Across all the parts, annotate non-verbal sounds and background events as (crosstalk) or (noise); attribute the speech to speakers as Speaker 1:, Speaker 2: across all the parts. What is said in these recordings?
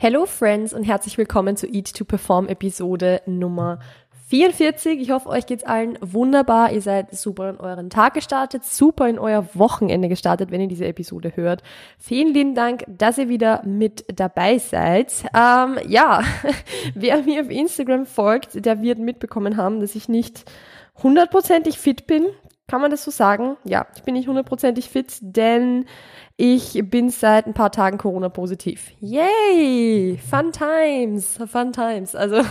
Speaker 1: Hello Friends und herzlich willkommen zu Eat to Perform Episode Nummer 44. Ich hoffe, euch geht's allen wunderbar. Ihr seid super in euren Tag gestartet, super in euer Wochenende gestartet, wenn ihr diese Episode hört. Vielen lieben Dank, dass ihr wieder mit dabei seid. Ähm, ja, (laughs) wer mir auf Instagram folgt, der wird mitbekommen haben, dass ich nicht hundertprozentig fit bin. Kann man das so sagen? Ja, ich bin nicht hundertprozentig fit, denn ich bin seit ein paar Tagen Corona-positiv. Yay! Fun times, fun times. Also,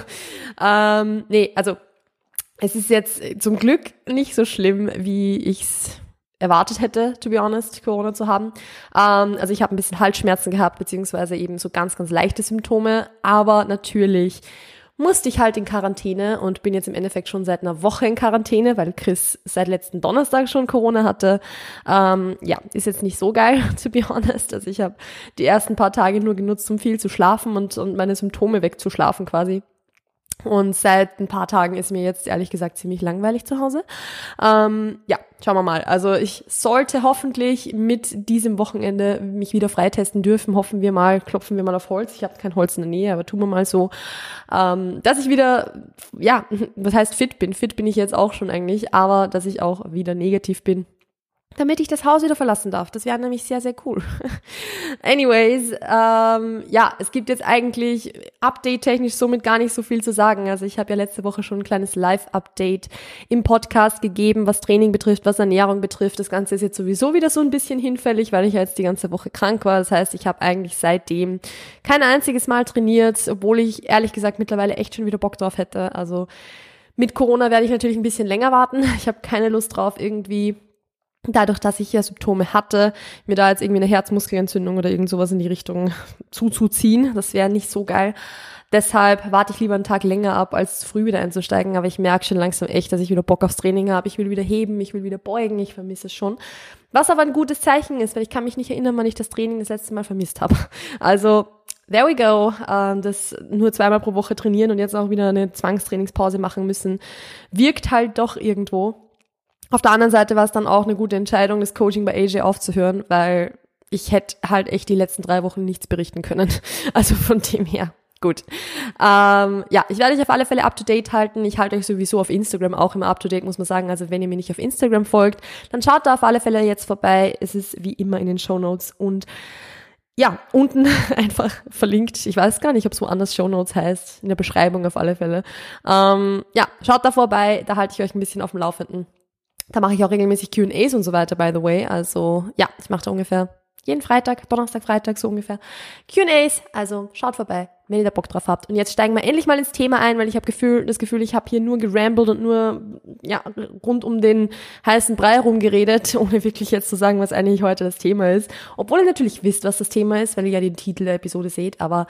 Speaker 1: ähm, nee, also es ist jetzt zum Glück nicht so schlimm, wie ich's erwartet hätte, to be honest, Corona zu haben. Ähm, also ich habe ein bisschen Halsschmerzen gehabt, beziehungsweise eben so ganz, ganz leichte Symptome, aber natürlich musste ich halt in Quarantäne und bin jetzt im Endeffekt schon seit einer Woche in Quarantäne, weil Chris seit letzten Donnerstag schon Corona hatte. Ähm, ja, ist jetzt nicht so geil, (laughs) to be honest. Also ich habe die ersten paar Tage nur genutzt, um viel zu schlafen und, und meine Symptome wegzuschlafen quasi. Und seit ein paar Tagen ist mir jetzt ehrlich gesagt ziemlich langweilig zu Hause. Ähm, ja, schauen wir mal. Also ich sollte hoffentlich mit diesem Wochenende mich wieder freitesten dürfen. Hoffen wir mal, klopfen wir mal auf Holz. Ich habe kein Holz in der Nähe, aber tun wir mal so, ähm, dass ich wieder, ja, (laughs) was heißt fit bin. Fit bin ich jetzt auch schon eigentlich, aber dass ich auch wieder negativ bin damit ich das Haus wieder verlassen darf. Das wäre nämlich sehr, sehr cool. (laughs) Anyways, ähm, ja, es gibt jetzt eigentlich update-technisch somit gar nicht so viel zu sagen. Also ich habe ja letzte Woche schon ein kleines Live-Update im Podcast gegeben, was Training betrifft, was Ernährung betrifft. Das Ganze ist jetzt sowieso wieder so ein bisschen hinfällig, weil ich ja jetzt die ganze Woche krank war. Das heißt, ich habe eigentlich seitdem kein einziges Mal trainiert, obwohl ich ehrlich gesagt mittlerweile echt schon wieder Bock drauf hätte. Also mit Corona werde ich natürlich ein bisschen länger warten. (laughs) Ich habe keine Lust drauf, irgendwie dadurch, dass ich ja Symptome hatte, mir da jetzt irgendwie eine Herzmuskelentzündung oder irgend sowas in die Richtung zuzuziehen. Das wäre nicht so geil. Deshalb warte ich lieber einen Tag länger ab, als früh wieder einzusteigen. Aber ich merke schon langsam echt, dass ich wieder Bock aufs Training habe. Ich will wieder heben, ich will wieder beugen, ich vermisse es schon. Was aber ein gutes Zeichen ist, weil ich kann mich nicht erinnern, wann ich das Training das letzte Mal vermisst habe. (laughs) Also, there we go. Ähm, das nur zweimal pro Woche trainieren und jetzt auch wieder eine Zwangstrainingspause machen müssen, wirkt halt doch irgendwo. Auf der anderen Seite war es dann auch eine gute Entscheidung, das Coaching bei AJ aufzuhören, weil ich hätte halt echt die letzten drei Wochen nichts berichten können. (laughs) Also von dem her. Gut. Ähm, ja, ich werde euch auf alle Fälle up to date halten. Ich halte euch sowieso auf Instagram auch immer up to date, muss man sagen. Also wenn ihr mir nicht auf Instagram folgt, dann schaut da auf alle Fälle jetzt vorbei. Es ist wie immer in den Show Notes und ja, unten (laughs) einfach verlinkt. Ich weiß gar nicht, ob es woanders Show Notes heißt. In der Beschreibung auf alle Fälle. Ähm, ja, schaut da vorbei. Da halte ich euch ein bisschen auf dem Laufenden. Da mache ich auch regelmäßig QAs und so weiter, by the way. Also ja, ich mache da ungefähr jeden Freitag, Donnerstag, Freitag so ungefähr QAs. Also schaut vorbei, wenn ihr da Bock drauf habt. Und jetzt steigen wir endlich mal ins Thema ein, weil ich habe Gefühl, das Gefühl, ich habe hier nur gerambelt und nur ja rund um den heißen Brei rumgeredet, (laughs) ohne wirklich jetzt zu sagen, was eigentlich heute das Thema ist. Obwohl ihr natürlich wisst, was das Thema ist, weil ihr ja den Titel der Episode seht. Aber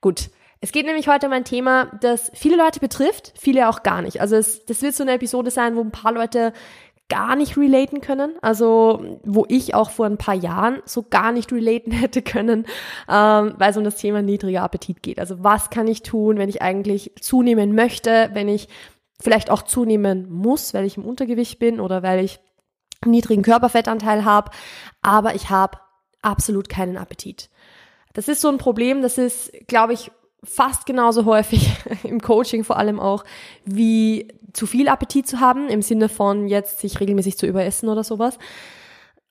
Speaker 1: gut. Es geht nämlich heute um ein Thema, das viele Leute betrifft, viele auch gar nicht. Also es, das wird so eine Episode sein, wo ein paar Leute gar nicht relaten können. Also wo ich auch vor ein paar Jahren so gar nicht relaten (laughs) hätte können, ähm, weil es um das Thema niedriger Appetit geht. Also was kann ich tun, wenn ich eigentlich zunehmen möchte, wenn ich vielleicht auch zunehmen muss, weil ich im Untergewicht bin oder weil ich einen niedrigen Körperfettanteil habe, aber ich habe absolut keinen Appetit. Das ist so ein Problem, das ist, glaube ich, fast genauso häufig (laughs) im Coaching vor allem auch, wie zu viel Appetit zu haben, im Sinne von jetzt sich regelmäßig zu überessen oder sowas.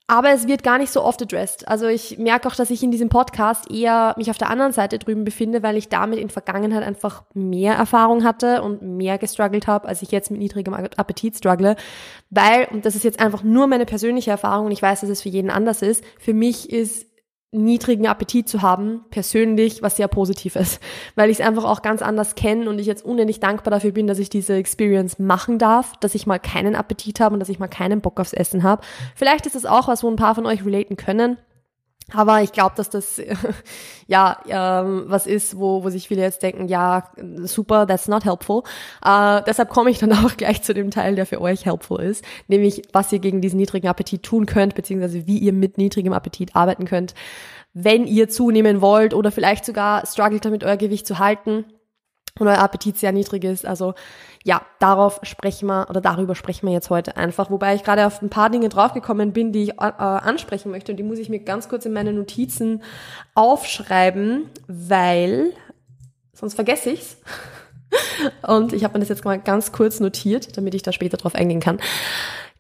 Speaker 1: Aber es wird gar nicht so oft addressed. Also ich merke auch, dass ich in diesem Podcast eher mich auf der anderen Seite drüben befinde, weil ich damit in Vergangenheit einfach mehr Erfahrung hatte und mehr gestruggelt habe, als ich jetzt mit niedrigem Appetit struggle. Weil, und das ist jetzt einfach nur meine persönliche Erfahrung und ich weiß, dass es für jeden anders ist, für mich ist niedrigen Appetit zu haben, persönlich, was sehr positiv ist, weil ich es einfach auch ganz anders kenne und ich jetzt unendlich dankbar dafür bin, dass ich diese Experience machen darf, dass ich mal keinen Appetit habe und dass ich mal keinen Bock aufs Essen habe. Vielleicht ist es auch was, wo ein paar von euch relaten können. Aber ich glaube, dass das (laughs) ja ähm, was ist, wo, wo sich viele jetzt denken, ja, super, that's not helpful. Äh, deshalb komme ich dann (laughs) auch gleich zu dem Teil, der für euch helpful ist, nämlich was ihr gegen diesen niedrigen Appetit tun könnt, beziehungsweise wie ihr mit niedrigem Appetit arbeiten könnt, wenn ihr zunehmen wollt oder vielleicht sogar struggelt damit euer Gewicht zu halten und euer Appetit sehr niedrig ist. Also ja, darauf sprechen wir oder darüber sprechen wir jetzt heute einfach. Wobei ich gerade auf ein paar Dinge draufgekommen bin, die ich äh, ansprechen möchte und die muss ich mir ganz kurz in meine Notizen aufschreiben, weil sonst vergesse ich's. (laughs) Und ich habe mir das jetzt mal ganz kurz notiert, damit ich da später drauf eingehen kann.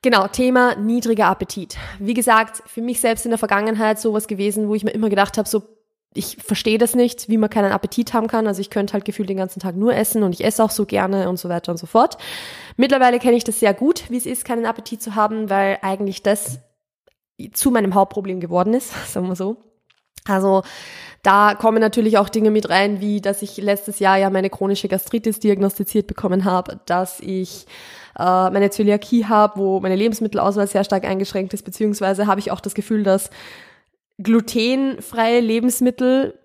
Speaker 1: Genau, Thema niedriger Appetit. Wie gesagt, für mich selbst in der Vergangenheit sowas gewesen, wo ich mir immer gedacht habe, so ich verstehe das nicht, wie man keinen Appetit haben kann. Also ich könnte halt gefühlt den ganzen Tag nur essen und ich esse auch so gerne und so weiter und so fort. Mittlerweile kenne ich das sehr gut, wie es ist, keinen Appetit zu haben, weil eigentlich das zu meinem Hauptproblem geworden ist, (laughs) sagen wir so. Also da kommen natürlich auch Dinge mit rein, wie dass ich letztes Jahr ja meine chronische Gastritis diagnostiziert bekommen habe, dass ich äh, meine Zöliakie habe, wo meine Lebensmittelauswahl sehr stark eingeschränkt ist, beziehungsweise habe ich auch das Gefühl, dass glutenfreie Lebensmittel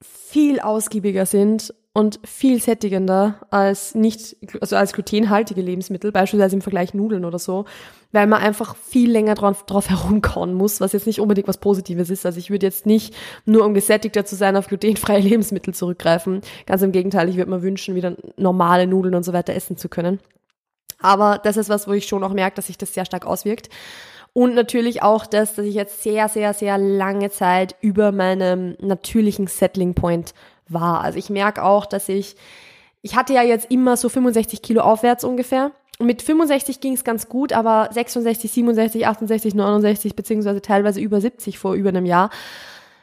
Speaker 1: viel ausgiebiger sind und viel sättigender als nicht, also als glutenhaltige Lebensmittel, beispielsweise im Vergleich Nudeln oder so, weil man einfach viel länger drauf, drauf herumkauen muss, was jetzt nicht unbedingt was Positives ist. Also ich würde jetzt nicht nur um gesättigter zu sein auf glutenfreie (laughs) Lebensmittel zurückgreifen. Ganz im Gegenteil, ich würde mir wünschen, wieder normale Nudeln und so weiter essen zu können. Aber das ist was, wo ich schon auch merke, dass sich das sehr stark auswirkt. Und natürlich auch das, dass ich jetzt sehr, sehr, sehr lange Zeit über meinem natürlichen Settling Point war. Also ich merke auch, dass ich, ich hatte ja jetzt immer so 65 Kilo aufwärts ungefähr. Mit 65 ging es ganz gut, aber 66, 67, 68, 69 beziehungsweise teilweise über 70 vor über einem Jahr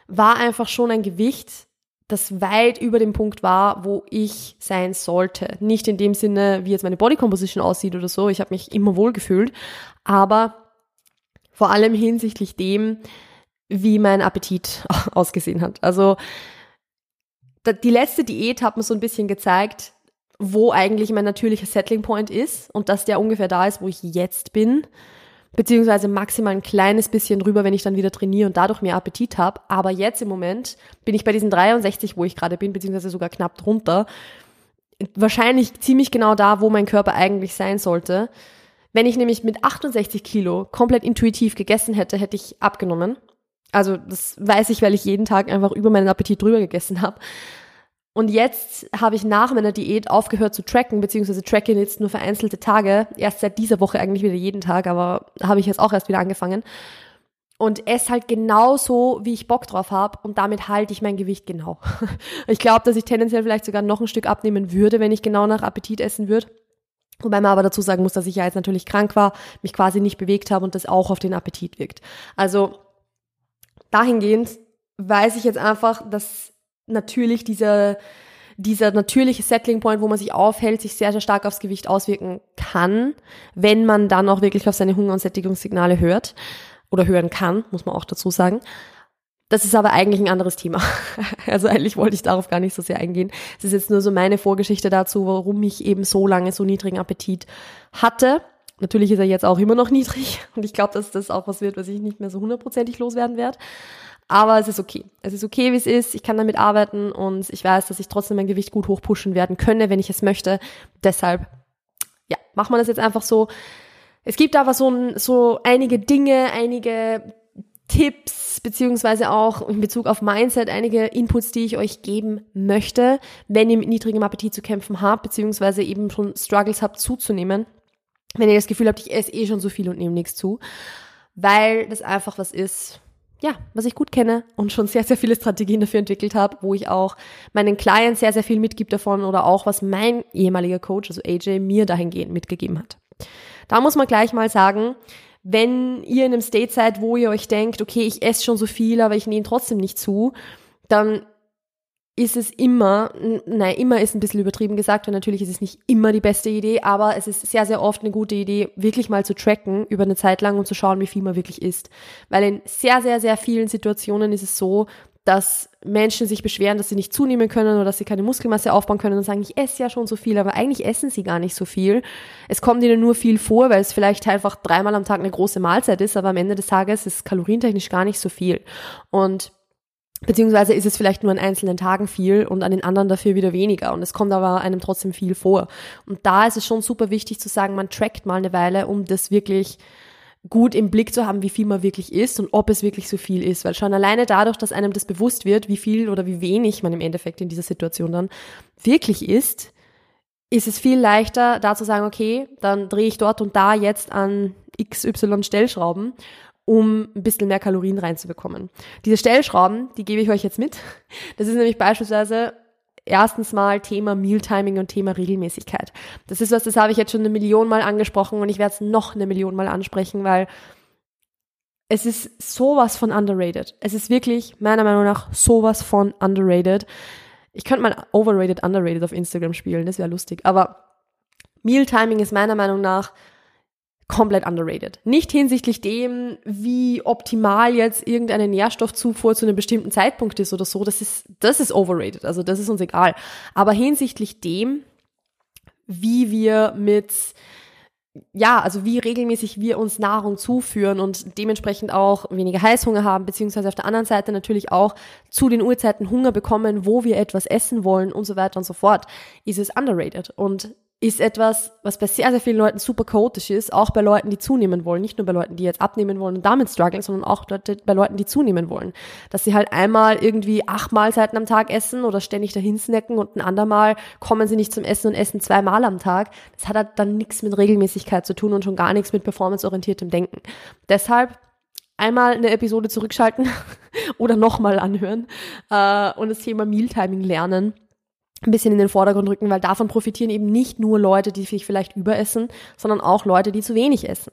Speaker 1: war einfach schon ein Gewicht, das weit über dem Punkt war, wo ich sein sollte. Nicht in dem Sinne, wie jetzt meine Body Composition aussieht oder so. Ich habe mich immer wohl gefühlt, aber vor allem hinsichtlich dem, wie mein Appetit (laughs) ausgesehen hat. Also die letzte Diät hat mir so ein bisschen gezeigt, wo eigentlich mein natürlicher Settling Point ist und dass der ungefähr da ist, wo ich jetzt bin, beziehungsweise maximal ein kleines bisschen rüber, wenn ich dann wieder trainiere und dadurch mehr Appetit habe. Aber jetzt im Moment bin ich bei diesen 63, wo ich gerade bin, beziehungsweise sogar knapp drunter. Wahrscheinlich ziemlich genau da, wo mein Körper eigentlich sein sollte. Wenn ich nämlich mit 68 Kilo komplett intuitiv gegessen hätte, hätte ich abgenommen. Also das weiß ich, weil ich jeden Tag einfach über meinen Appetit drüber gegessen habe. Und jetzt habe ich nach meiner Diät aufgehört zu tracken, beziehungsweise tracke jetzt nur vereinzelte Tage. Erst seit dieser Woche eigentlich wieder jeden Tag, aber habe ich jetzt auch erst wieder angefangen. Und esse halt genau so, wie ich Bock drauf habe. Und damit halte ich mein Gewicht genau. (laughs) Ich glaube, dass ich tendenziell vielleicht sogar noch ein Stück abnehmen würde, wenn ich genau nach Appetit essen würde. Wobei man aber dazu sagen muss, dass ich ja jetzt natürlich krank war, mich quasi nicht bewegt habe und das auch auf den Appetit wirkt. Also dahingehend weiß ich jetzt einfach, dass natürlich dieser, dieser natürliche Settling Point, wo man sich aufhält, sich sehr, sehr stark aufs Gewicht auswirken kann, wenn man dann auch wirklich auf seine Hunger- und Sättigungssignale hört oder hören kann, muss man auch dazu sagen. Das ist aber eigentlich ein anderes Thema. (laughs) Also eigentlich wollte ich darauf gar nicht so sehr eingehen. Es ist jetzt nur so meine Vorgeschichte dazu, warum ich eben so lange so niedrigen Appetit hatte. Natürlich ist er jetzt auch immer noch niedrig (laughs) und ich glaube, dass das auch was wird, was ich nicht mehr so hundertprozentig loswerden werde. Aber es ist okay. Es ist okay, wie es ist. Ich kann damit arbeiten und ich weiß, dass ich trotzdem mein Gewicht gut hochpushen werden könne, wenn ich es möchte. Deshalb, ja, macht man das jetzt einfach so. Es gibt aber so, so einige Dinge, einige Tipps, beziehungsweise auch in Bezug auf Mindset einige Inputs, die ich euch geben möchte, wenn ihr mit niedrigem Appetit zu kämpfen habt, beziehungsweise eben schon Struggles habt zuzunehmen. Wenn ihr das Gefühl habt, ich esse eh schon so viel und nehme nichts zu. Weil das einfach was ist, ja, was ich gut kenne und schon sehr, sehr viele Strategien dafür entwickelt habe, wo ich auch meinen Clients sehr, sehr viel mitgib davon oder auch was mein ehemaliger Coach, also AJ, mir dahingehend mitgegeben hat. Da muss man gleich mal sagen, wenn ihr in einem State seid, wo ihr euch denkt, okay, ich esse schon so viel, aber ich nehme trotzdem nicht zu, dann ist es immer, nein, immer ist ein bisschen übertrieben gesagt, weil natürlich ist es nicht immer die beste Idee, aber es ist sehr, sehr oft eine gute Idee, wirklich mal zu tracken über eine Zeit lang und zu schauen, wie viel man wirklich isst. Weil in sehr, sehr, sehr vielen Situationen ist es so, dass Menschen sich beschweren, dass sie nicht zunehmen können oder dass sie keine Muskelmasse aufbauen können und sagen, ich esse ja schon so viel, aber eigentlich essen sie gar nicht so viel. Es kommt ihnen nur viel vor, weil es vielleicht einfach dreimal am Tag eine große Mahlzeit ist, aber am Ende des Tages ist kalorientechnisch gar nicht so viel. Und Beziehungsweise ist es vielleicht nur an einzelnen Tagen viel und an den anderen dafür wieder weniger. Und es kommt aber einem trotzdem viel vor. Und da ist es schon super wichtig zu sagen, man trackt mal eine Weile, um das wirklich gut im Blick zu haben, wie viel man wirklich isst und ob es wirklich so viel ist. Weil schon alleine dadurch, dass einem das bewusst wird, wie viel oder wie wenig man im Endeffekt in dieser Situation dann wirklich isst, ist es viel leichter, da zu sagen, okay, dann drehe ich dort und da jetzt an XY Stellschrauben, um ein bisschen mehr Kalorien reinzubekommen. Diese Stellschrauben, die gebe ich euch jetzt mit. Das ist nämlich beispielsweise erstens mal Thema Mealtiming und Thema Regelmäßigkeit. Das ist was, das habe ich jetzt schon eine Million Mal angesprochen und ich werde es noch eine Million Mal ansprechen, weil es ist sowas von underrated. Es ist wirklich meiner Meinung nach sowas von underrated. Ich könnte mal overrated, underrated auf Instagram spielen, das wäre lustig. Aber Mealtiming ist meiner Meinung nach komplett underrated. Nicht hinsichtlich dem, wie optimal jetzt irgendeine Nährstoffzufuhr zu einem bestimmten Zeitpunkt ist oder so. Das ist, das ist overrated. Also das ist uns egal. Aber hinsichtlich dem, wie wir mit ja, also wie regelmäßig wir uns Nahrung zuführen und dementsprechend auch weniger Heißhunger haben, beziehungsweise auf der anderen Seite natürlich auch zu den Uhrzeiten Hunger bekommen, wo wir etwas essen wollen und so weiter und so fort, ist es underrated. Und ist etwas, was bei sehr, sehr vielen Leuten super chaotisch ist, auch bei Leuten, die zunehmen wollen, nicht nur bei Leuten, die jetzt abnehmen wollen und damit strugglen, sondern auch bei Leuten, die zunehmen wollen. Dass sie halt einmal irgendwie acht Mahlzeiten am Tag essen oder ständig dahin snacken und ein andermal kommen sie nicht zum Essen und essen zweimal am Tag. Das hat halt dann nichts mit Regelmäßigkeit zu tun und schon gar nichts mit performanceorientiertem Denken. Deshalb einmal eine Episode zurückschalten (laughs) oder nochmal anhören äh, und das Thema Mealtiming lernen ein bisschen in den Vordergrund rücken, weil davon profitieren eben nicht nur Leute, die sich vielleicht überessen, sondern auch Leute, die zu wenig essen.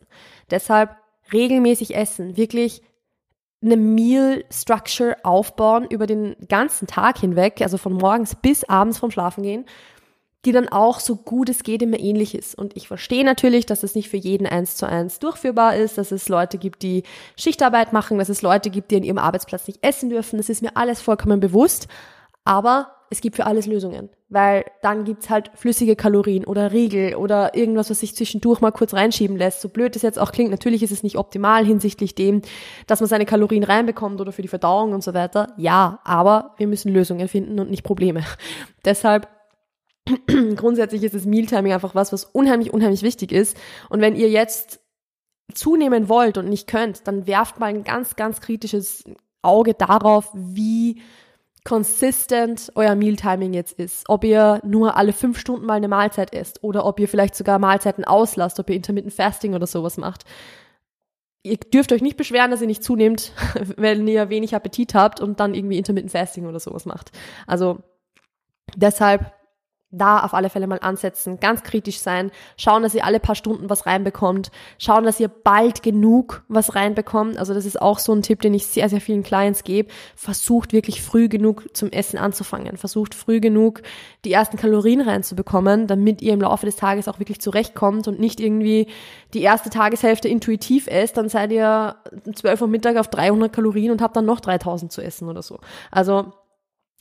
Speaker 1: Deshalb regelmäßig essen, wirklich eine Meal Structure aufbauen über den ganzen Tag hinweg, also von morgens bis abends vom Schlafen gehen, die dann auch so gut es geht immer ähnlich ist. Und ich verstehe natürlich, dass es nicht für jeden eins zu eins durchführbar ist, dass es Leute gibt, die Schichtarbeit machen, dass es Leute gibt, die an ihrem Arbeitsplatz nicht essen dürfen. Das ist mir alles vollkommen bewusst. Aber es gibt für alles Lösungen, weil dann gibt's halt flüssige Kalorien oder Riegel oder irgendwas, was sich zwischendurch mal kurz reinschieben lässt. So blöd es jetzt auch klingt, natürlich ist es nicht optimal hinsichtlich dem, dass man seine Kalorien reinbekommt oder für die Verdauung und so weiter. Ja, aber wir müssen Lösungen finden und nicht Probleme. (laughs) Deshalb (clears throat) grundsätzlich ist das Mealtiming einfach was, was unheimlich, unheimlich wichtig ist. Und wenn ihr jetzt zunehmen wollt und nicht könnt, dann werft mal ein ganz, ganz kritisches Auge darauf, wie consistent euer Mealtiming jetzt ist. Ob ihr nur alle fünf Stunden mal eine Mahlzeit esst oder ob ihr vielleicht sogar Mahlzeiten auslasst, ob ihr Intermittent Fasting oder sowas macht. Ihr dürft euch nicht beschweren, dass ihr nicht zunehmt, (laughs) wenn ihr wenig Appetit habt und dann irgendwie Intermittent Fasting oder sowas macht. Also deshalb da auf alle Fälle mal ansetzen, ganz kritisch sein, schauen, dass ihr alle paar Stunden was reinbekommt, schauen, dass ihr bald genug was reinbekommt. Also das ist auch so ein Tipp, den ich sehr, sehr vielen Clients gebe. Versucht wirklich früh genug zum Essen anzufangen. Versucht früh genug die ersten Kalorien reinzubekommen, damit ihr im Laufe des Tages auch wirklich zurechtkommt und nicht irgendwie die erste Tageshälfte intuitiv esst, dann seid ihr 12 Uhr Mittag auf 300 Kalorien und habt dann noch 3000 zu essen oder so. Also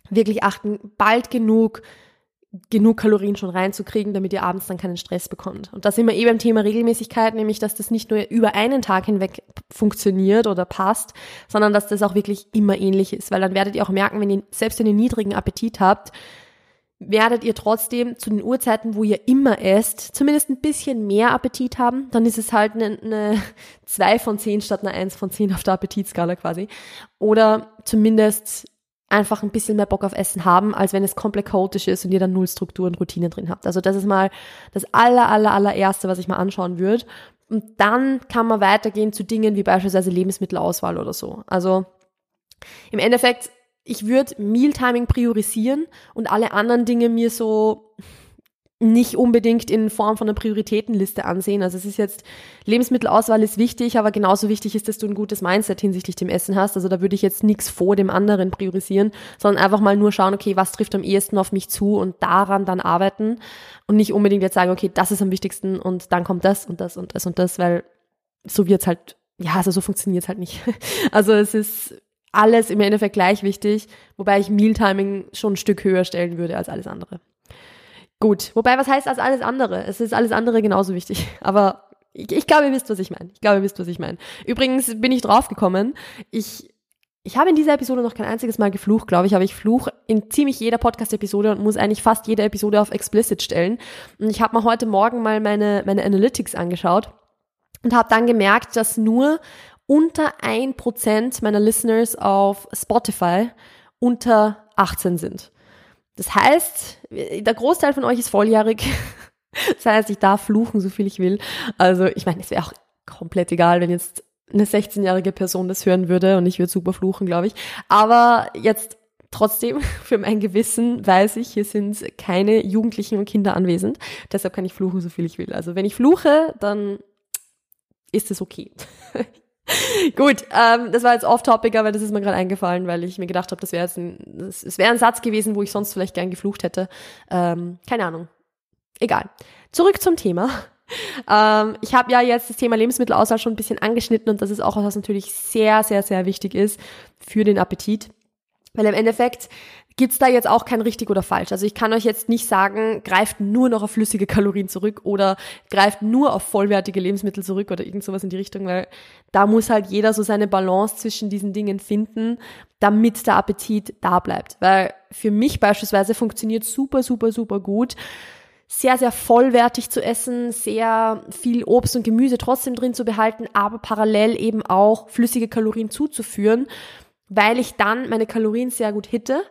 Speaker 1: wirklich achten, bald genug genug Kalorien schon reinzukriegen, damit ihr abends dann keinen Stress bekommt. Und da sind wir eben beim Thema Regelmäßigkeit, nämlich dass das nicht nur über einen Tag hinweg funktioniert oder passt, sondern dass das auch wirklich immer ähnlich ist. Weil dann werdet ihr auch merken, wenn ihr selbst einen niedrigen Appetit habt, werdet ihr trotzdem zu den Uhrzeiten, wo ihr immer esst, zumindest ein bisschen mehr Appetit haben. Dann ist es halt eine, eine 2 von 10 statt eine 1 von 10 auf der Appetitskala quasi. Oder zumindest einfach ein bisschen mehr Bock auf Essen haben, als wenn es komplett chaotisch ist und ihr dann null Struktur und Routine drin habt. Also das ist mal das aller, aller, allererste, was ich mal anschauen würde. Und dann kann man weitergehen zu Dingen wie beispielsweise Lebensmittelauswahl oder so. Also im Endeffekt, ich würde Mealtiming priorisieren und alle anderen Dinge mir so nicht unbedingt in Form von einer Prioritätenliste ansehen. Also es ist jetzt, Lebensmittelauswahl ist wichtig, aber genauso wichtig ist, dass du ein gutes Mindset hinsichtlich dem Essen hast. Also da würde ich jetzt nichts vor dem anderen priorisieren, sondern einfach mal nur schauen, okay, was trifft am ehesten auf mich zu und daran dann arbeiten und nicht unbedingt jetzt sagen, okay, das ist am wichtigsten und dann kommt das und das und das und das, weil so wird's halt, ja, also so funktioniert's halt nicht. (laughs) Also es ist alles im Endeffekt gleich wichtig, wobei ich Mealtiming schon ein Stück höher stellen würde als alles andere. Gut, wobei, was heißt als alles andere? Es ist alles andere genauso wichtig. (laughs) Aber ich, ich glaube, ihr wisst, was ich meine. Ich glaube, ihr wisst, was ich meine. Übrigens bin ich draufgekommen. Ich, ich habe in dieser Episode noch kein einziges Mal geflucht, glaube ich, aber ich fluche in ziemlich jeder Podcast-Episode und muss eigentlich fast jede Episode auf explicit stellen. Und ich habe mir heute Morgen mal meine, meine Analytics angeschaut und habe dann gemerkt, dass nur unter ein Prozent meiner Listeners auf Spotify unter 18 sind. Das heißt, der Großteil von euch ist volljährig. (laughs) Das heißt, ich darf fluchen, so viel ich will. Also, ich meine, es wäre auch komplett egal, wenn jetzt eine 16-jährige Person das hören würde und ich würde super fluchen, glaube ich. Aber jetzt trotzdem, (laughs) für mein Gewissen weiß ich, hier sind keine Jugendlichen und Kinder anwesend. Deshalb kann ich fluchen, so viel ich will. Also, wenn ich fluche, dann ist es okay. (laughs) (laughs) Gut, ähm, das war jetzt off-topic, aber das ist mir gerade eingefallen, weil ich mir gedacht habe, das wäre jetzt ein, das, das wäre ein Satz gewesen, wo ich sonst vielleicht gern geflucht hätte. Ähm, keine Ahnung. Egal. Zurück zum Thema. (laughs) Ähm, ich habe ja jetzt das Thema Lebensmittelauswahl schon ein bisschen angeschnitten und das ist auch was, was natürlich sehr, sehr, sehr wichtig ist für den Appetit. Weil im Endeffekt gibt's da jetzt auch kein richtig oder falsch. Also ich kann euch jetzt nicht sagen, greift nur noch auf flüssige Kalorien zurück oder greift nur auf vollwertige Lebensmittel zurück oder irgend sowas in die Richtung, weil da muss halt jeder so seine Balance zwischen diesen Dingen finden, damit der Appetit da bleibt. Weil für mich beispielsweise funktioniert super, super, super gut, sehr, sehr vollwertig zu essen, sehr viel Obst und Gemüse trotzdem drin zu behalten, aber parallel eben auch flüssige Kalorien zuzuführen, weil ich dann meine Kalorien sehr gut hitte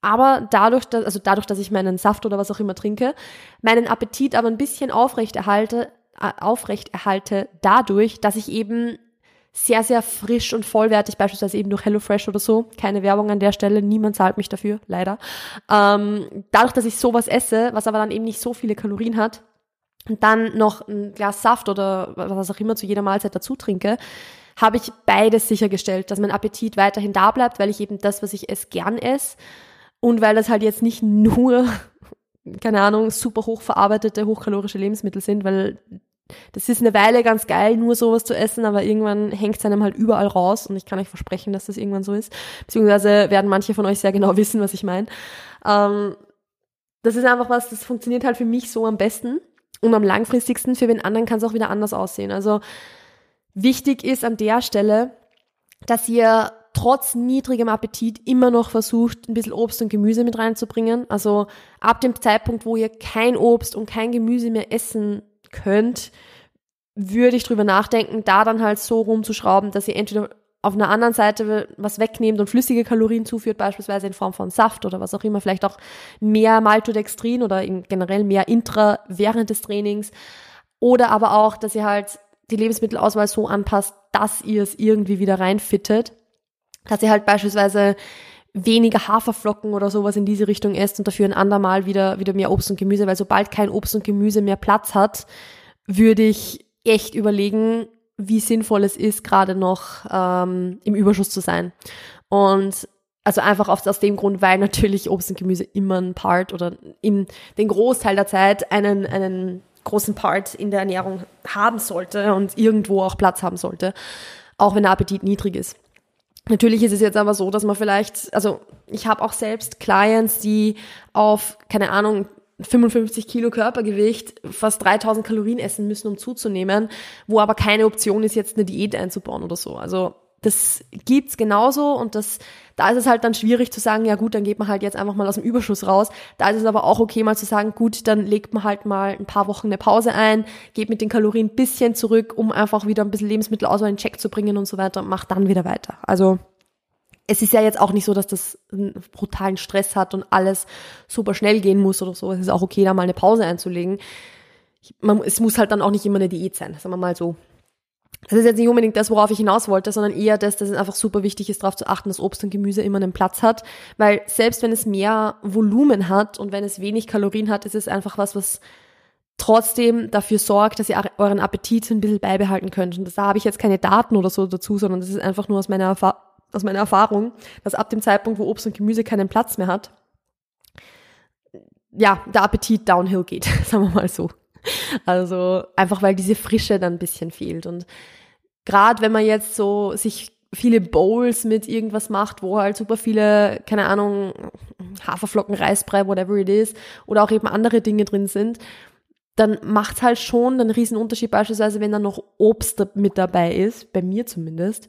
Speaker 1: aber dadurch, dass, also dadurch, dass ich meinen Saft oder was auch immer trinke, meinen Appetit aber ein bisschen aufrecht erhalte, äh, aufrecht erhalte dadurch, dass ich eben sehr, sehr frisch und vollwertig, beispielsweise eben durch HelloFresh oder so, keine Werbung an der Stelle, niemand zahlt mich dafür, leider. Ähm, dadurch, dass ich sowas esse, was aber dann eben nicht so viele Kalorien hat, und dann noch ein Glas Saft oder was auch immer zu jeder Mahlzeit dazu trinke, habe ich beides sichergestellt, dass mein Appetit weiterhin da bleibt, weil ich eben das, was ich esse, gern esse und weil das halt jetzt nicht nur, keine Ahnung, super hochverarbeitete, hochkalorische Lebensmittel sind, weil das ist eine Weile ganz geil, nur sowas zu essen, aber irgendwann hängt es einem halt überall raus und ich kann euch versprechen, dass das irgendwann so ist. Beziehungsweise werden manche von euch sehr genau (laughs) wissen, was ich meine. Ähm, das ist einfach was, das funktioniert halt für mich so am besten und am langfristigsten. Für den anderen kann es auch wieder anders aussehen. Also wichtig ist an der Stelle, dass ihr trotz niedrigem Appetit immer noch versucht, ein bisschen Obst und Gemüse mit reinzubringen. Also ab dem Zeitpunkt, wo ihr kein Obst und kein Gemüse mehr essen könnt, würde ich drüber nachdenken, da dann halt so rumzuschrauben, dass ihr entweder auf einer anderen Seite was wegnehmt und flüssige Kalorien zuführt, beispielsweise in Form von Saft oder was auch immer, vielleicht auch mehr Maltodextrin oder generell mehr Intra während des Trainings. Oder aber auch, dass ihr halt die Lebensmittelauswahl so anpasst, dass ihr es irgendwie wieder reinfittet dass ihr halt beispielsweise weniger Haferflocken oder sowas in diese Richtung esst und dafür ein andermal wieder, wieder mehr Obst und Gemüse, weil sobald kein Obst und Gemüse mehr Platz hat, würde ich echt überlegen, wie sinnvoll es ist, gerade noch ähm, im Überschuss zu sein. Und also einfach aus, aus dem Grund, weil natürlich Obst und Gemüse immer ein Part oder in den Großteil der Zeit einen, einen großen Part in der Ernährung haben sollte und irgendwo auch Platz haben sollte, auch wenn der Appetit niedrig ist. Natürlich ist es jetzt aber so, dass man vielleicht, also ich habe auch selbst Clients, die auf, keine Ahnung, 55 Kilo Körpergewicht fast 3000 Kalorien essen müssen, um zuzunehmen, wo aber keine Option ist, jetzt eine Diät einzubauen oder so. Also das gibt's genauso und das, da ist es halt dann schwierig zu sagen, ja gut, dann geht man halt jetzt einfach mal aus dem Überschuss raus. Da ist es aber auch okay, mal zu sagen, gut, dann legt man halt mal ein paar Wochen eine Pause ein, geht mit den Kalorien ein bisschen zurück, um einfach wieder ein bisschen Lebensmittelauswahl in Check zu bringen und so weiter und macht dann wieder weiter. Also es ist ja jetzt auch nicht so, dass das einen brutalen Stress hat und alles super schnell gehen muss oder so. Es ist auch okay, da mal eine Pause einzulegen. Man, es muss halt dann auch nicht immer eine Diät sein, sagen wir mal so. Das ist jetzt nicht unbedingt das, worauf ich hinaus wollte, sondern eher das, dass es einfach super wichtig ist, darauf zu achten, dass Obst und Gemüse immer einen Platz hat. Weil selbst wenn es mehr Volumen hat und wenn es wenig Kalorien hat, ist es einfach was, was trotzdem dafür sorgt, dass ihr euren Appetit ein bisschen beibehalten könnt. Und da habe ich jetzt keine Daten oder so dazu, sondern das ist einfach nur aus meiner, aus meiner Erfahrung, dass ab dem Zeitpunkt, wo Obst und Gemüse keinen Platz mehr hat, ja, der Appetit downhill geht, (laughs) sagen wir mal so. Also einfach weil diese Frische dann ein bisschen fehlt. Und gerade wenn man jetzt so sich viele Bowls mit irgendwas macht, wo halt super viele, keine Ahnung, Haferflocken, Reisbrei, whatever it is, oder auch eben andere Dinge drin sind, dann macht halt schon einen riesen Unterschied, beispielsweise wenn da noch Obst mit dabei ist, bei mir zumindest,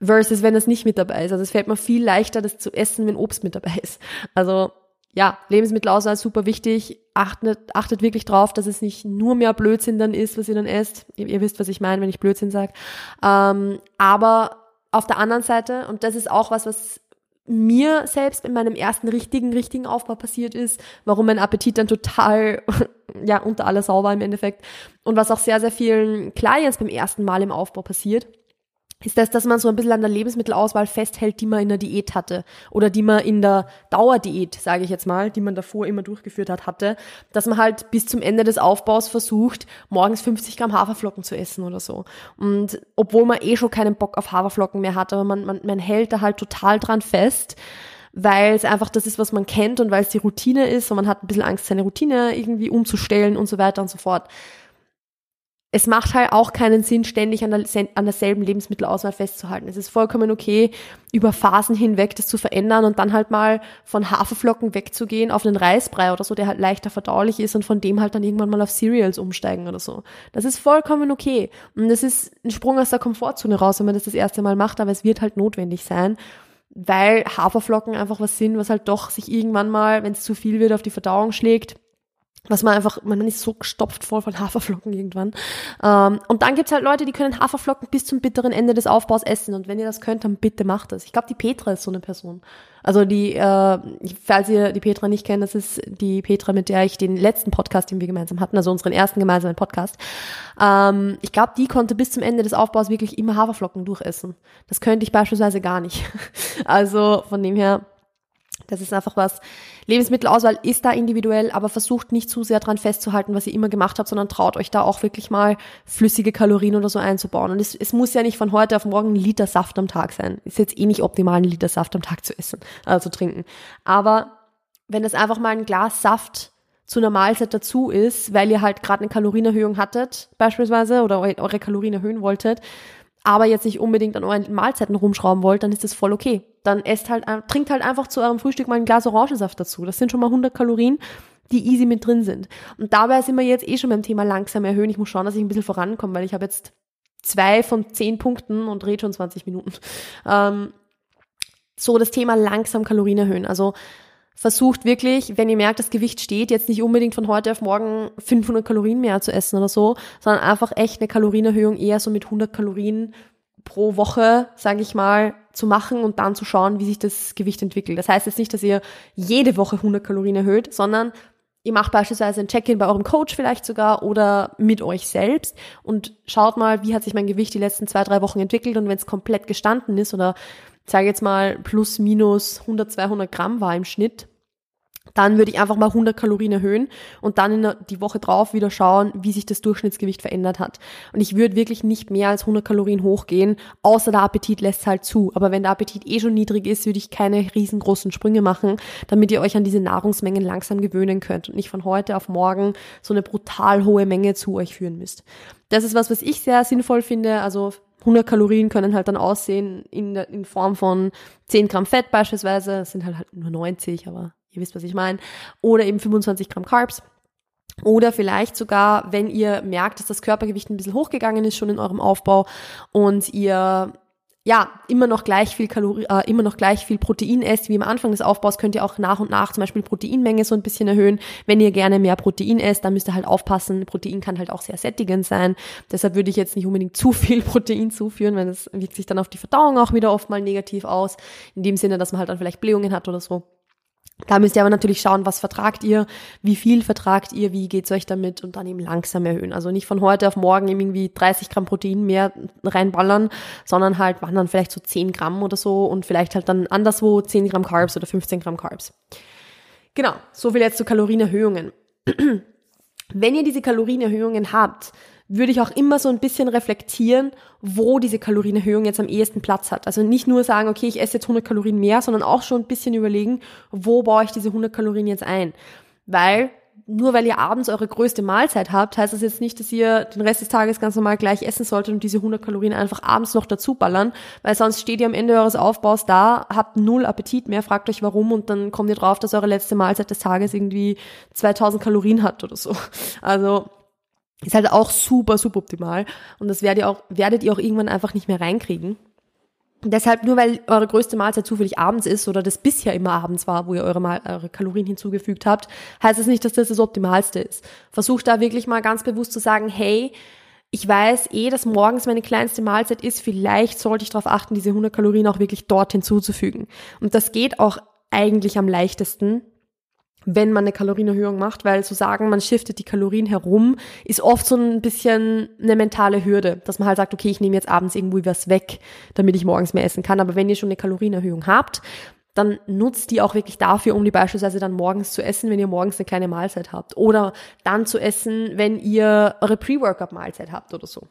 Speaker 1: versus wenn es nicht mit dabei ist. Also es fällt mir viel leichter, das zu essen, wenn Obst mit dabei ist. Also ja, Lebensmittelauswahl super wichtig, achtet, achtet wirklich drauf, dass es nicht nur mehr Blödsinn dann ist, was ihr dann esst. Ihr, ihr wisst, was ich meine, wenn ich Blödsinn sage. Ähm, aber auf der anderen Seite, und das ist auch was, was mir selbst in meinem ersten richtigen, richtigen Aufbau passiert ist, warum mein Appetit dann total, (laughs) ja, unter aller Sau war im Endeffekt. Und was auch sehr, sehr vielen Clients beim ersten Mal im Aufbau passiert, ist das, dass man so ein bisschen an der Lebensmittelauswahl festhält, die man in der Diät hatte oder die man in der Dauerdiät, sage ich jetzt mal, die man davor immer durchgeführt hat, hatte, dass man halt bis zum Ende des Aufbaus versucht, morgens 50 Gramm Haferflocken zu essen oder so. Und obwohl man eh schon keinen Bock auf Haferflocken mehr hat, aber man, man, man hält da halt total dran fest, weil es einfach das ist, was man kennt und weil es die Routine ist und man hat ein bisschen Angst, seine Routine irgendwie umzustellen und so weiter und so fort es macht halt auch keinen Sinn, ständig an, der, an derselben Lebensmittelauswahl festzuhalten. Es ist vollkommen okay, über Phasen hinweg das zu verändern und dann halt mal von Haferflocken wegzugehen auf einen Reisbrei oder so, der halt leichter verdaulich ist und von dem halt dann irgendwann mal auf Cereals umsteigen oder so. Das ist vollkommen okay. Und das ist ein Sprung aus der Komfortzone raus, wenn man das das erste Mal macht, aber es wird halt notwendig sein weil Haferflocken einfach was sind, was halt doch sich irgendwann mal, wenn es zu viel wird, auf die Verdauung schlägt was man einfach, man ist so gestopft voll von Haferflocken irgendwann. Ähm, und dann gibt's halt Leute, die können Haferflocken bis zum bitteren Ende des Aufbaus essen. Und wenn ihr das könnt, dann bitte macht das. Ich glaube, die Petra ist so eine Person. Also die, äh, falls ihr die Petra nicht kennt, das ist die Petra, mit der ich den letzten Podcast, den wir gemeinsam hatten, also unseren ersten gemeinsamen Podcast. Ähm, ich glaube, die konnte bis zum Ende des Aufbaus wirklich immer Haferflocken durchessen. Das könnte ich beispielsweise gar nicht. (laughs) Also von dem her das ist einfach was. Lebensmittelauswahl ist da individuell, aber versucht nicht zu sehr dran festzuhalten, was ihr immer gemacht habt, sondern traut euch da auch wirklich mal flüssige Kalorien oder so einzubauen. Und es, es muss ja nicht von heute auf morgen ein Liter Saft am Tag sein. Ist jetzt eh nicht optimal, einen Liter Saft am Tag zu essen, also zu trinken. Aber wenn es einfach mal ein Glas Saft zu einer Mahlzeit dazu ist, weil ihr halt gerade eine Kalorienerhöhung hattet, beispielsweise, oder eure Kalorien erhöhen wolltet, aber jetzt nicht unbedingt an euren Mahlzeiten rumschrauben wollt, dann ist das voll okay. Dann esst halt, trinkt halt einfach zu eurem Frühstück mal ein Glas Orangensaft dazu. Das sind schon mal 100 Kalorien, die easy mit drin sind. Und dabei sind wir jetzt eh schon beim Thema langsam erhöhen. Ich muss schauen, dass ich ein bisschen vorankomme, weil ich habe jetzt zwei von zehn Punkten und rede schon 20 Minuten. Ähm, so das Thema langsam Kalorien erhöhen. Also versucht wirklich, wenn ihr merkt, das Gewicht steht, jetzt nicht unbedingt von heute auf morgen 500 Kalorien mehr zu essen oder so, sondern einfach echt eine Kalorienerhöhung eher so mit 100 Kalorien pro Woche, sage ich mal, zu machen und dann zu schauen, wie sich das Gewicht entwickelt. Das heißt jetzt nicht, dass ihr jede Woche 100 Kalorien erhöht, sondern ihr macht beispielsweise ein Check-in bei eurem Coach vielleicht sogar oder mit euch selbst und schaut mal, wie hat sich mein Gewicht die letzten zwei, drei Wochen entwickelt und wenn es komplett gestanden ist oder sage jetzt mal plus minus 100, 200 Gramm war im Schnitt, dann würde ich einfach mal 100 Kalorien erhöhen und dann in die Woche drauf wieder schauen, wie sich das Durchschnittsgewicht verändert hat. Und ich würde wirklich nicht mehr als 100 Kalorien hochgehen, außer der Appetit lässt halt zu. Aber wenn der Appetit eh schon niedrig ist, würde ich keine riesengroßen Sprünge machen, damit ihr euch an diese Nahrungsmengen langsam gewöhnen könnt und nicht von heute auf morgen so eine brutal hohe Menge zu euch führen müsst. Das ist was, was ich sehr sinnvoll finde. Also 100 Kalorien können halt dann aussehen in, in Form von 10 Gramm Fett beispielsweise. Das sind halt, halt nur 90, aber ihr wisst, was ich meine. Oder eben 25 Gramm Carbs. Oder vielleicht sogar, wenn ihr merkt, dass das Körpergewicht ein bisschen hochgegangen ist schon in eurem Aufbau und ihr ja, immer noch gleich viel Kalorien, äh, immer noch gleich viel Protein esst wie am Anfang des Aufbaus, könnt ihr auch nach und nach zum Beispiel Proteinmenge so ein bisschen erhöhen. Wenn ihr gerne mehr Protein esst, dann müsst ihr halt aufpassen. Protein kann halt auch sehr sättigend sein. Deshalb würde ich jetzt nicht unbedingt zu viel Protein zuführen, weil das wirkt sich dann auf die Verdauung auch wieder oft mal negativ aus. In dem Sinne, dass man halt dann vielleicht Blähungen hat oder so. Da müsst ihr aber natürlich schauen, was vertragt ihr, wie viel vertragt ihr, wie geht's euch damit und dann eben langsam erhöhen. Also nicht von heute auf morgen irgendwie 30 Gramm Protein mehr reinballern, sondern halt wandern vielleicht so 10 Gramm oder so und vielleicht halt dann anderswo 10 Gramm Carbs oder 15 Gramm Carbs. Genau, so viel jetzt zu Kalorienerhöhungen. (clears throat) Wenn ihr diese Kalorienerhöhungen habt, würde ich auch immer so ein bisschen reflektieren, wo diese Kalorienerhöhung jetzt am ehesten Platz hat. Also nicht nur sagen, okay, ich esse jetzt 100 Kalorien mehr, sondern auch schon ein bisschen überlegen, wo baue ich diese 100 Kalorien jetzt ein. Weil nur weil ihr abends eure größte Mahlzeit habt, heißt das jetzt nicht, dass ihr den Rest des Tages ganz normal gleich essen solltet und diese 100 Kalorien einfach abends noch dazu ballern, weil sonst steht ihr am Ende eures Aufbaus da, habt null Appetit mehr, fragt euch warum und dann kommt ihr drauf, dass eure letzte Mahlzeit des Tages irgendwie 2000 Kalorien hat oder so. Also ist halt auch super, super optimal. Und das werdet ihr auch, werdet ihr auch irgendwann einfach nicht mehr reinkriegen. Deshalb, nur weil eure größte Mahlzeit zufällig abends ist oder das bisher immer abends war, wo ihr eure, mal, eure Kalorien hinzugefügt habt, heißt es das nicht, dass das das Optimalste ist. Versucht da wirklich mal ganz bewusst zu sagen, hey, ich weiß eh, dass morgens meine kleinste Mahlzeit ist, vielleicht sollte ich darauf achten, diese 100 Kalorien auch wirklich dort hinzuzufügen. Und das geht auch eigentlich am leichtesten, wenn man eine Kalorienerhöhung macht, weil zu sagen, man shiftet die Kalorien herum, ist oft so ein bisschen eine mentale Hürde, dass man halt sagt, okay, ich nehme jetzt abends irgendwo was weg, damit ich morgens mehr essen kann. Aber wenn ihr schon eine Kalorienerhöhung habt, dann nutzt die auch wirklich dafür, um die beispielsweise dann morgens zu essen, wenn ihr morgens eine kleine Mahlzeit habt. Oder dann zu essen, wenn ihr eure Pre-Workout-Mahlzeit habt oder so.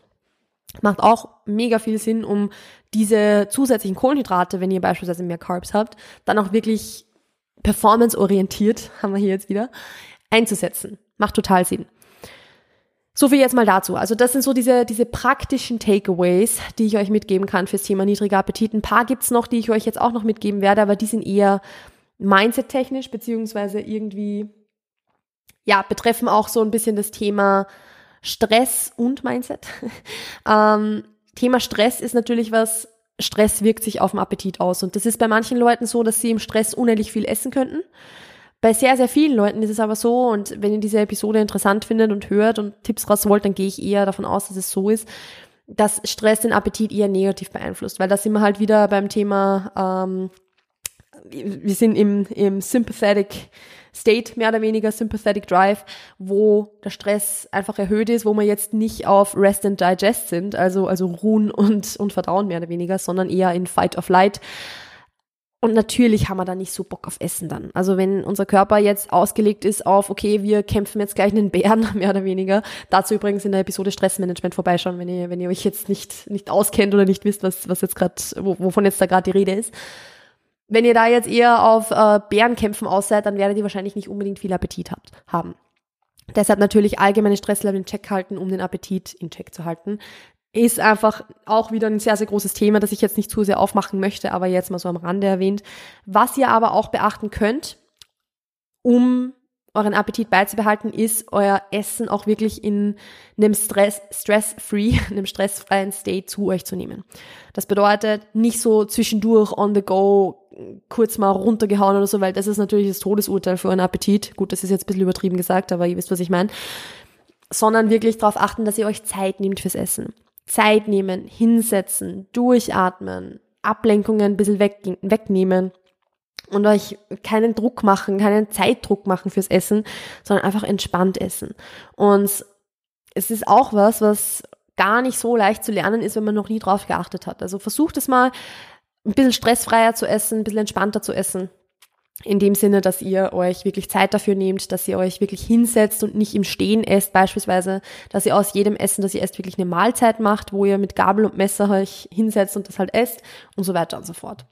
Speaker 1: Macht auch mega viel Sinn, um diese zusätzlichen Kohlenhydrate, wenn ihr beispielsweise mehr Carbs habt, dann auch wirklich performanceorientiert, (laughs) haben wir hier jetzt wieder, einzusetzen. Macht total Sinn. So viel jetzt mal dazu. Also das sind so diese, diese praktischen Takeaways, die ich euch mitgeben kann fürs Thema niedriger Appetit. Ein paar gibt's noch, die ich euch jetzt auch noch mitgeben werde, aber die sind eher mindset-technisch, beziehungsweise irgendwie, ja, betreffen auch so ein bisschen das Thema Stress und Mindset. (laughs) ähm, Thema Stress ist natürlich was, Stress wirkt sich auf den Appetit aus. Und das ist bei manchen Leuten so, dass sie im Stress unendlich viel essen könnten. Bei sehr, sehr vielen Leuten ist es aber so, und wenn ihr diese Episode interessant findet und hört und Tipps raus wollt, dann gehe ich eher davon aus, dass es so ist, dass Stress den Appetit eher negativ beeinflusst, weil da sind wir halt wieder beim Thema, ähm, wir sind im, im Sympathetic State, mehr oder weniger Sympathetic Drive, wo der Stress einfach erhöht ist, wo wir jetzt nicht auf Rest and Digest sind, also, also ruhen und, und vertrauen mehr oder weniger, sondern eher in Fight of Light. Und natürlich haben wir da nicht so Bock auf Essen dann. Also wenn unser Körper jetzt ausgelegt ist auf, okay, wir kämpfen jetzt gleich einen Bären, (laughs) mehr oder weniger. Dazu übrigens in der Episode Stressmanagement vorbeischauen, wenn ihr, wenn ihr euch jetzt nicht, nicht auskennt oder nicht wisst, was, was jetzt gerade, wovon jetzt da gerade die Rede ist. Wenn ihr da jetzt eher auf äh, Bärenkämpfen aus seid, dann werdet ihr wahrscheinlich nicht unbedingt viel Appetit habt, haben. Deshalb natürlich allgemeine Stresslevel in Check halten, um den Appetit in Check zu halten. Ist einfach auch wieder ein sehr, sehr großes Thema, das ich jetzt nicht zu sehr aufmachen möchte, aber jetzt mal so am Rande erwähnt. Was ihr aber auch beachten könnt, um euren Appetit beizubehalten, ist euer Essen auch wirklich in einem Stress, stress-free, (laughs) einem stressfreien State zu euch zu nehmen. Das bedeutet nicht so zwischendurch on the go kurz mal runtergehauen oder so, weil das ist natürlich das Todesurteil für euren Appetit. Gut, das ist jetzt ein bisschen übertrieben gesagt, aber ihr wisst, was ich meine. Sondern wirklich darauf achten, dass ihr euch Zeit nehmt fürs Essen. Zeit nehmen, hinsetzen, durchatmen, Ablenkungen ein bisschen weg, wegnehmen und euch keinen Druck machen, keinen Zeitdruck machen fürs Essen, sondern einfach entspannt essen. Und es ist auch was, was gar nicht so leicht zu lernen ist, wenn man noch nie drauf geachtet hat. Also versucht es mal, ein bisschen stressfreier zu essen, ein bisschen entspannter zu essen. In dem Sinne, dass ihr euch wirklich Zeit dafür nehmt, dass ihr euch wirklich hinsetzt und nicht im Stehen esst, beispielsweise, dass ihr aus jedem Essen, das ihr esst, wirklich eine Mahlzeit macht, wo ihr mit Gabel und Messer euch hinsetzt und das halt esst und so weiter und so fort.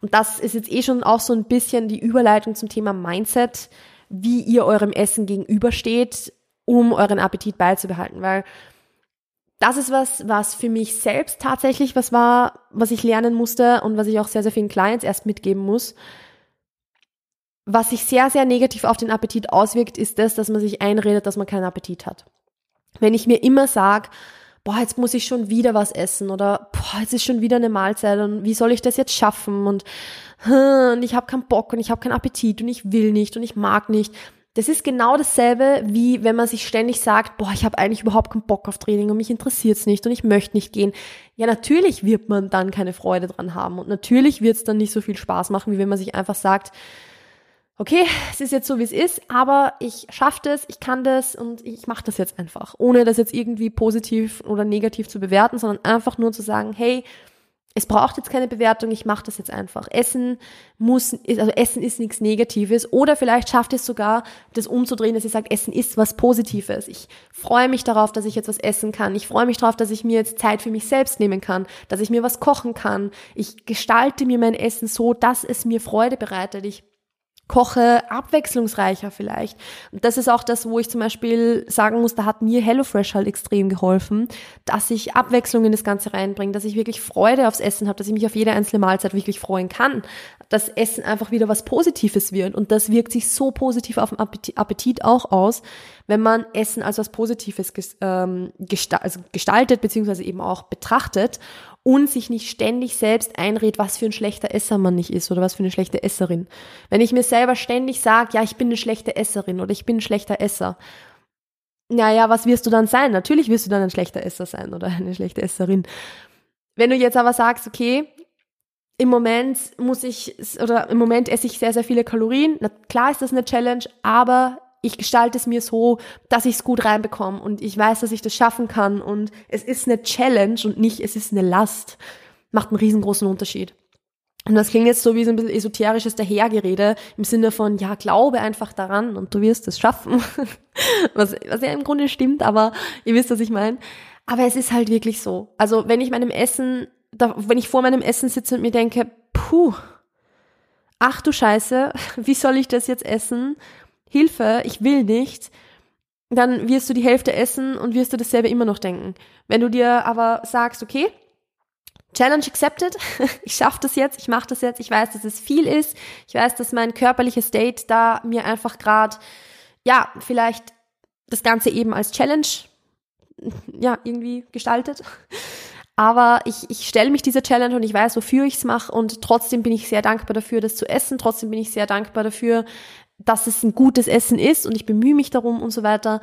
Speaker 1: Und das ist jetzt eh schon auch so ein bisschen die Überleitung zum Thema Mindset, wie ihr eurem Essen gegenübersteht, um euren Appetit beizubehalten, weil das ist was, was für mich selbst tatsächlich was war, was ich lernen musste und was ich auch sehr, sehr vielen Clients erst mitgeben muss was sich sehr, sehr negativ auf den Appetit auswirkt, ist das, dass man sich einredet, dass man keinen Appetit hat. Wenn ich mir immer sage, boah, jetzt muss ich schon wieder was essen oder boah, jetzt ist schon wieder eine Mahlzeit und wie soll ich das jetzt schaffen und, und ich habe keinen Bock und ich habe keinen Appetit und ich will nicht und ich mag nicht. Das ist genau dasselbe, wie wenn man sich ständig sagt, boah, ich habe eigentlich überhaupt keinen Bock auf Training und mich interessiert's nicht und ich möchte nicht gehen. Ja, natürlich wird man dann keine Freude dran haben und natürlich wird's dann nicht so viel Spaß machen, wie wenn man sich einfach sagt, okay, es ist jetzt so, wie es ist, aber ich schaffe das, ich kann das und ich mache das jetzt einfach, ohne das jetzt irgendwie positiv oder negativ zu bewerten, sondern einfach nur zu sagen, hey, es braucht jetzt keine Bewertung, ich mache das jetzt einfach. Essen muss, also Essen ist nichts Negatives oder vielleicht schafft es sogar, das umzudrehen, dass ihr sagt, Essen ist was Positives. Ich freue mich darauf, dass ich jetzt was essen kann. Ich freue mich darauf, dass ich mir jetzt Zeit für mich selbst nehmen kann, dass ich mir was kochen kann. Ich gestalte mir mein Essen so, dass es mir Freude bereitet. Ich koche abwechslungsreicher vielleicht. Und das ist auch das, wo ich zum Beispiel sagen muss, da hat mir HelloFresh halt extrem geholfen, dass ich Abwechslung in das Ganze reinbringe, dass ich wirklich Freude aufs Essen habe, dass ich mich auf jede einzelne Mahlzeit wirklich freuen kann, dass Essen einfach wieder was Positives wird. Und das wirkt sich so positiv auf den Appetit auch aus, wenn man Essen als was Positives ähm, gestaltet, beziehungsweise eben auch betrachtet und sich nicht ständig selbst einredet, was für ein schlechter Esser man nicht ist oder was für eine schlechte Esserin. Wenn ich mir selber ständig sage, ja, ich bin eine schlechte Esserin oder ich bin ein schlechter Esser, naja, was wirst du dann sein? Natürlich wirst du dann ein schlechter Esser sein oder (laughs) eine schlechte Esserin. Wenn du jetzt aber sagst, okay, im Moment muss ich, oder im Moment esse ich sehr, sehr viele Kalorien, na klar ist das eine Challenge, aber ich gestalte es mir so, dass ich es gut reinbekomme und ich weiß, dass ich das schaffen kann und es ist eine Challenge und nicht, es ist eine Last. Macht einen riesengroßen Unterschied. Und das klingt jetzt so wie so ein bisschen esoterisches Dahergerede im Sinne von, ja, glaube einfach daran und du wirst es schaffen. (laughs) was, was ja im Grunde stimmt, aber ihr wisst, was ich meine. Aber es ist halt wirklich so. Also wenn ich meinem Essen, wenn ich vor meinem Essen sitze und mir denke, puh, ach du Scheiße, (laughs) wie soll ich das jetzt essen? Hilfe, ich will nicht, dann wirst du die Hälfte essen und wirst du dasselbe immer noch denken. Wenn du dir aber sagst, okay, Challenge accepted, (laughs) ich schaffe das jetzt, ich mache das jetzt, ich weiß, dass es viel ist, ich weiß, dass mein körperliches State da mir einfach gerade, ja, vielleicht das Ganze eben als Challenge, ja, irgendwie gestaltet. Aber ich, ich stelle mich dieser Challenge und ich weiß, wofür ich es mache und trotzdem bin ich sehr dankbar dafür, das zu essen. Trotzdem bin ich sehr dankbar dafür, dass es ein gutes Essen ist und ich bemühe mich darum und so weiter,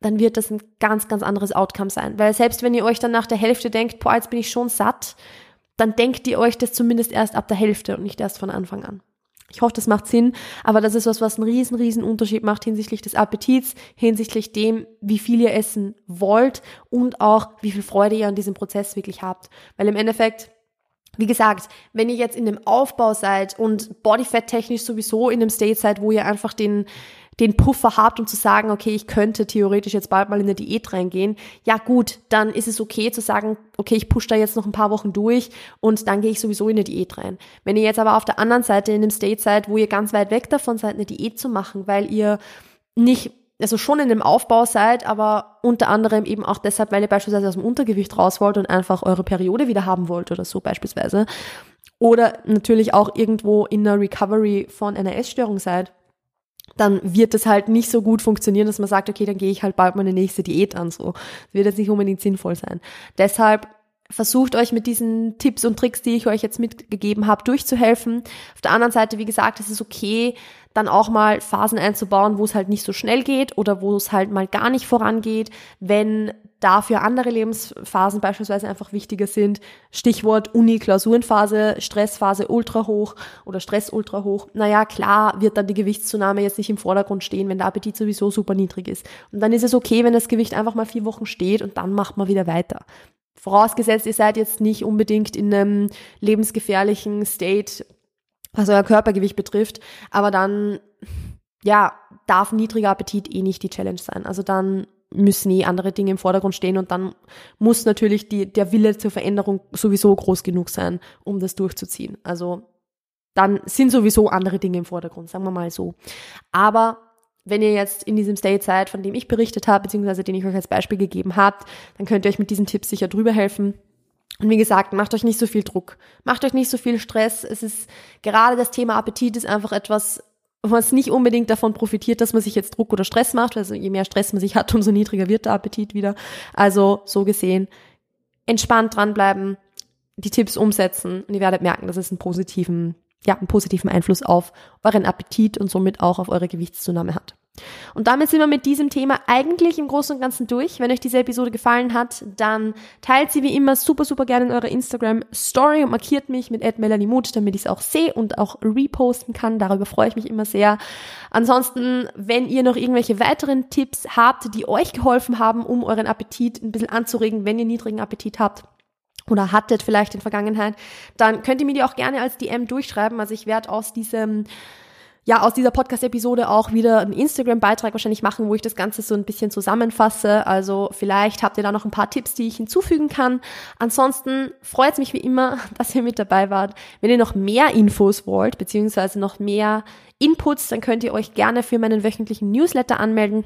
Speaker 1: dann wird das ein ganz, ganz anderes Outcome sein. Weil selbst wenn ihr euch dann nach der Hälfte denkt, boah, jetzt bin ich schon satt, dann denkt ihr euch das zumindest erst ab der Hälfte und nicht erst von Anfang an. Ich hoffe, das macht Sinn, aber das ist was, was einen riesen, riesen Unterschied macht hinsichtlich des Appetits, hinsichtlich dem, wie viel ihr essen wollt und auch, wie viel Freude ihr an diesem Prozess wirklich habt. Weil im Endeffekt, wie gesagt, wenn ihr jetzt in dem Aufbau seid und Bodyfat technisch sowieso in dem State seid, wo ihr einfach den, den Puffer habt, um zu sagen, okay, ich könnte theoretisch jetzt bald mal in eine Diät reingehen, ja gut, dann ist es okay zu sagen, okay, ich push da jetzt noch ein paar Wochen durch und dann gehe ich sowieso in eine Diät rein. Wenn ihr jetzt aber auf der anderen Seite in dem State seid, wo ihr ganz weit weg davon seid, eine Diät zu machen, weil ihr nicht also schon in dem Aufbau seid, aber unter anderem eben auch deshalb, weil ihr beispielsweise aus dem Untergewicht raus wollt und einfach eure Periode wieder haben wollt oder so beispielsweise. Oder natürlich auch irgendwo in einer Recovery von einer Essstörung seid, dann wird es halt nicht so gut funktionieren, dass man sagt, okay, dann gehe ich halt bald meine nächste Diät an. So, das wird jetzt nicht unbedingt sinnvoll sein. Deshalb versucht euch mit diesen Tipps und Tricks, die ich euch jetzt mitgegeben habe, durchzuhelfen. Auf der anderen Seite, wie gesagt, es ist okay, dann auch mal Phasen einzubauen, wo es halt nicht so schnell geht oder wo es halt mal gar nicht vorangeht, wenn dafür andere Lebensphasen beispielsweise einfach wichtiger sind. Stichwort Uni-Klausurenphase, Stressphase ultra hoch oder Stress ultra hoch. Naja, klar wird dann die Gewichtszunahme jetzt nicht im Vordergrund stehen, wenn der Appetit sowieso super niedrig ist. Und dann ist es okay, wenn das Gewicht einfach mal vier Wochen steht und dann macht man wieder weiter. Vorausgesetzt, ihr seid jetzt nicht unbedingt in einem lebensgefährlichen State, was euer Körpergewicht betrifft, aber dann, ja, darf niedriger Appetit eh nicht die Challenge sein. Also dann müssen eh andere Dinge im Vordergrund stehen und dann muss natürlich die, der Wille zur Veränderung sowieso groß genug sein, um das durchzuziehen. Also dann sind sowieso andere Dinge im Vordergrund, sagen wir mal so. Aber wenn ihr jetzt in diesem State seid, von dem ich berichtet habe, beziehungsweise den ich euch als Beispiel gegeben habe, dann könnt ihr euch mit diesen Tipps sicher drüber helfen. Und wie gesagt, macht euch nicht so viel Druck, macht euch nicht so viel Stress. Es ist gerade das Thema Appetit ist einfach etwas, was nicht unbedingt davon profitiert, dass man sich jetzt Druck oder Stress macht. Also je mehr Stress man sich hat, (laughs) umso niedriger wird der Appetit wieder. Also so gesehen, entspannt dranbleiben, die Tipps umsetzen und ihr werdet merken, dass es einen positiven ja, einen positiven Einfluss auf euren Appetit und somit auch auf eure Gewichtszunahme hat. Und damit sind wir mit diesem Thema eigentlich im Großen und Ganzen durch. Wenn euch diese Episode gefallen hat, dann teilt sie wie immer super, super gerne in eurer Instagram Story und markiert mich mit @melanie_mut, damit ich es auch sehe und auch reposten kann. Darüber freue ich mich immer sehr. Ansonsten, wenn ihr noch irgendwelche weiteren Tipps habt, die euch geholfen haben, um euren Appetit ein bisschen anzuregen, wenn ihr niedrigen Appetit habt, oder hattet vielleicht in Vergangenheit, dann könnt ihr mir die auch gerne als DM durchschreiben. Also ich werde aus diesem ja, aus dieser Podcast-Episode auch wieder einen Instagram-Beitrag wahrscheinlich machen, wo ich das Ganze so ein bisschen zusammenfasse. Also vielleicht habt ihr da noch ein paar Tipps, die ich hinzufügen kann. Ansonsten freut es mich wie immer, (laughs) dass ihr mit dabei wart. Wenn ihr noch mehr Infos wollt, beziehungsweise noch mehr Inputs, dann könnt ihr euch gerne für meinen wöchentlichen Newsletter anmelden.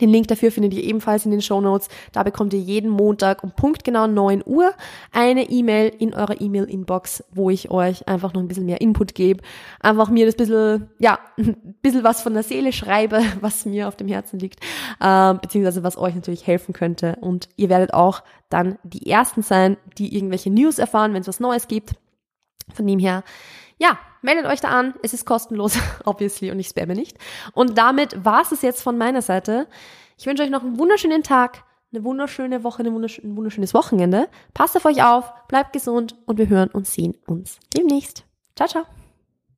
Speaker 1: Den Link dafür findet ihr ebenfalls in den Show Notes. Da bekommt ihr jeden Montag um punktgenau 9 Uhr eine E-Mail in eurer E-Mail-Inbox, wo ich euch einfach noch ein bisschen mehr Input gebe. Einfach mir das bisschen, ja, ein (laughs) bisschen was von der Seele schreibe, (laughs) was mir auf dem Herzen liegt, äh, beziehungsweise was euch natürlich helfen könnte. Und ihr werdet auch dann die Ersten sein, die irgendwelche News erfahren, wenn es was Neues gibt. Von dem her, ja, meldet euch da an. Es ist kostenlos, (laughs) obviously, und ich spamme nicht. Und damit war es jetzt von meiner Seite. Ich wünsche euch noch einen wunderschönen Tag, eine wunderschöne Woche, ein wunderschönes Wochenende. Passt auf euch auf, bleibt gesund und wir hören und sehen uns demnächst. Ciao, ciao.